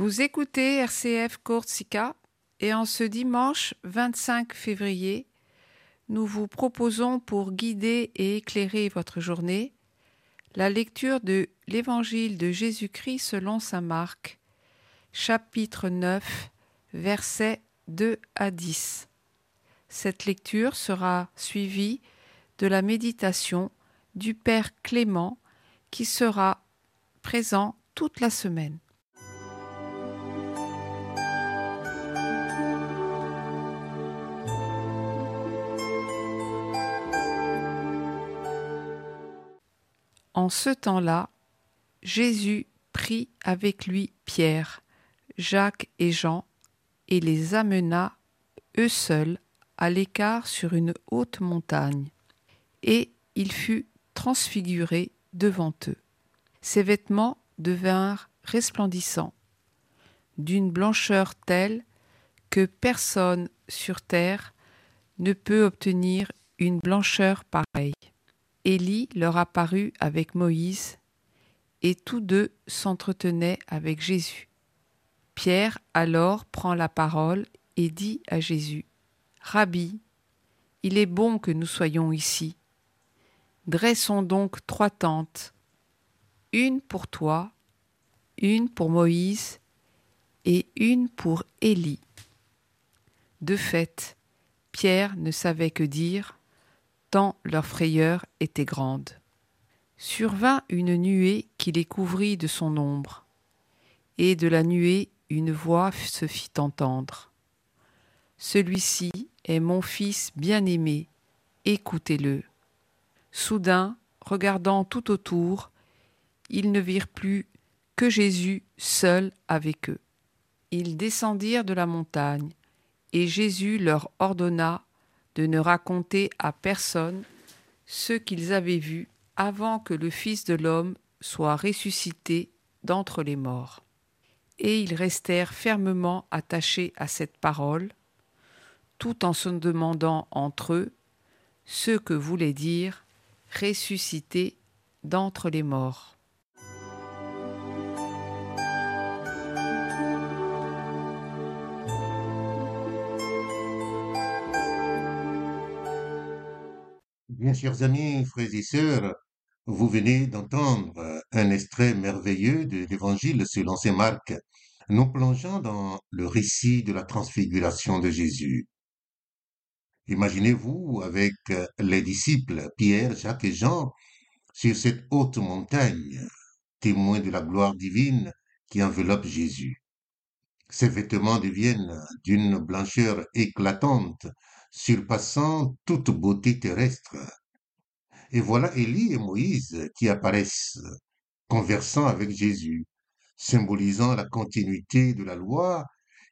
Vous écoutez RCF Corsica et en ce dimanche 25 février, nous vous proposons pour guider et éclairer votre journée la lecture de l'Évangile de Jésus-Christ selon Saint Marc, chapitre 9, versets 2 à 10. Cette lecture sera suivie de la méditation du Père Clément qui sera présent toute la semaine. En ce temps-là, Jésus prit avec lui Pierre, Jacques et Jean, et les amena, eux seuls, à l'écart sur une haute montagne. Et il fut transfiguré devant eux. Ses vêtements devinrent resplendissants, d'une blancheur telle que personne sur terre ne peut obtenir une blancheur pareille. Élie leur apparut avec Moïse, et tous deux s'entretenaient avec Jésus. Pierre alors prend la parole et dit à Jésus, Rabbi, il est bon que nous soyons ici. Dressons donc trois tentes, une pour toi, une pour Moïse et une pour Élie. De fait, Pierre ne savait que dire, tant leur frayeur était grande. Survint une nuée qui les couvrit de son ombre, et de la nuée une voix se fit entendre. Celui-ci est mon fils bien-aimé, écoutez-le. Soudain, regardant tout autour, ils ne virent plus que Jésus seul avec eux. Ils descendirent de la montagne, et Jésus leur ordonna de ne raconter à personne ce qu'ils avaient vu avant que le Fils de l'homme soit ressuscité d'entre les morts. Et ils restèrent fermement attachés à cette parole, tout en se demandant entre eux ce que voulait dire ressuscité d'entre les morts. Bien, chers amis, frères et sœurs, vous venez d'entendre un extrait merveilleux de l'Évangile selon saint Marc, nous plongeant dans le récit de la transfiguration de Jésus. Imaginez-vous avec les disciples Pierre, Jacques et Jean sur cette haute montagne, témoins de la gloire divine qui enveloppe Jésus. Ses vêtements deviennent d'une blancheur éclatante surpassant toute beauté terrestre. Et voilà Élie et Moïse qui apparaissent, conversant avec Jésus, symbolisant la continuité de la loi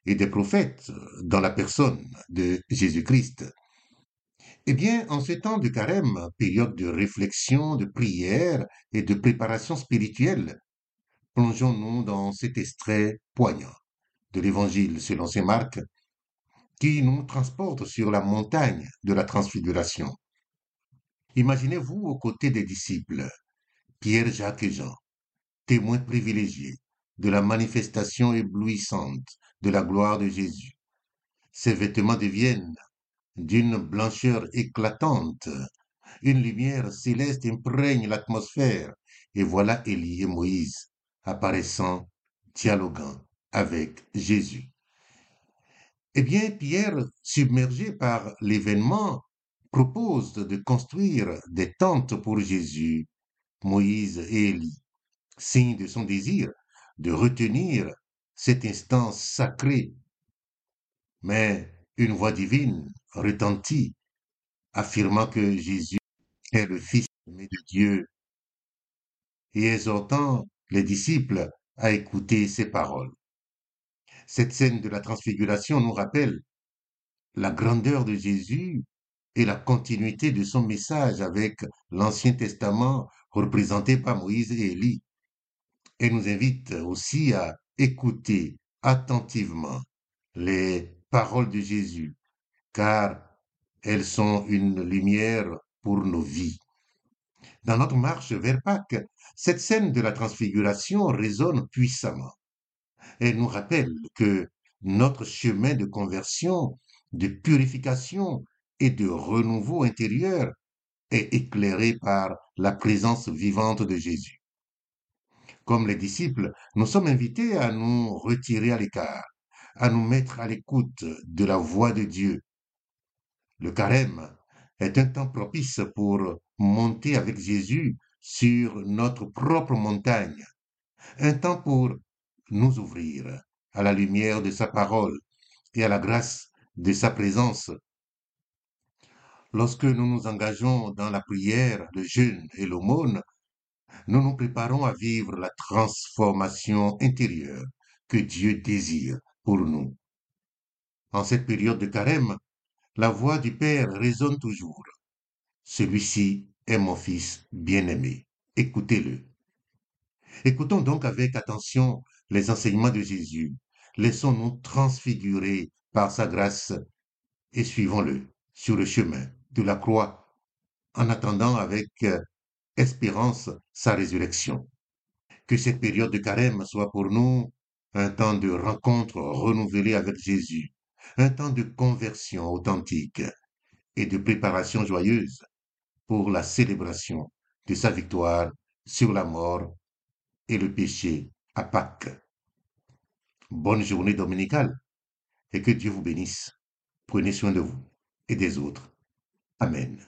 et des prophètes dans la personne de Jésus-Christ. Eh bien, en ce temps de carême, période de réflexion, de prière et de préparation spirituelle, plongeons-nous dans cet extrait poignant de l'Évangile selon saint Marc, qui nous transporte sur la montagne de la transfiguration. Imaginez-vous aux côtés des disciples, Pierre, Jacques et Jean, témoins privilégiés de la manifestation éblouissante de la gloire de Jésus. Ces vêtements deviennent d'une blancheur éclatante, une lumière céleste imprègne l'atmosphère, et voilà Élie et Moïse apparaissant, dialoguant avec Jésus. Eh bien, Pierre, submergé par l'événement, propose de construire des tentes pour Jésus, Moïse et Élie, signe de son désir de retenir cette instance sacrée. Mais une voix divine retentit, affirmant que Jésus est le Fils de Dieu, et exhortant les disciples à écouter ses paroles. Cette scène de la transfiguration nous rappelle la grandeur de Jésus et la continuité de son message avec l'Ancien Testament représenté par Moïse et Élie. Et nous invite aussi à écouter attentivement les paroles de Jésus, car elles sont une lumière pour nos vies. Dans notre marche vers Pâques, cette scène de la transfiguration résonne puissamment. Elle nous rappelle que notre chemin de conversion, de purification et de renouveau intérieur est éclairé par la présence vivante de Jésus. Comme les disciples, nous sommes invités à nous retirer à l'écart, à nous mettre à l'écoute de la voix de Dieu. Le carême est un temps propice pour monter avec Jésus sur notre propre montagne, un temps pour nous ouvrir à la lumière de sa parole et à la grâce de sa présence. Lorsque nous nous engageons dans la prière, le jeûne et l'aumône, nous nous préparons à vivre la transformation intérieure que Dieu désire pour nous. En cette période de carême, la voix du Père résonne toujours. Celui-ci est mon Fils bien-aimé. Écoutez-le. Écoutons donc avec attention les enseignements de Jésus. Laissons-nous transfigurer par sa grâce et suivons-le sur le chemin de la croix en attendant avec euh, espérance sa résurrection. Que cette période de carême soit pour nous un temps de rencontre renouvelée avec Jésus, un temps de conversion authentique et de préparation joyeuse pour la célébration de sa victoire sur la mort et le péché à Pâques. Bonne journée dominicale et que Dieu vous bénisse. Prenez soin de vous et des autres. Amen.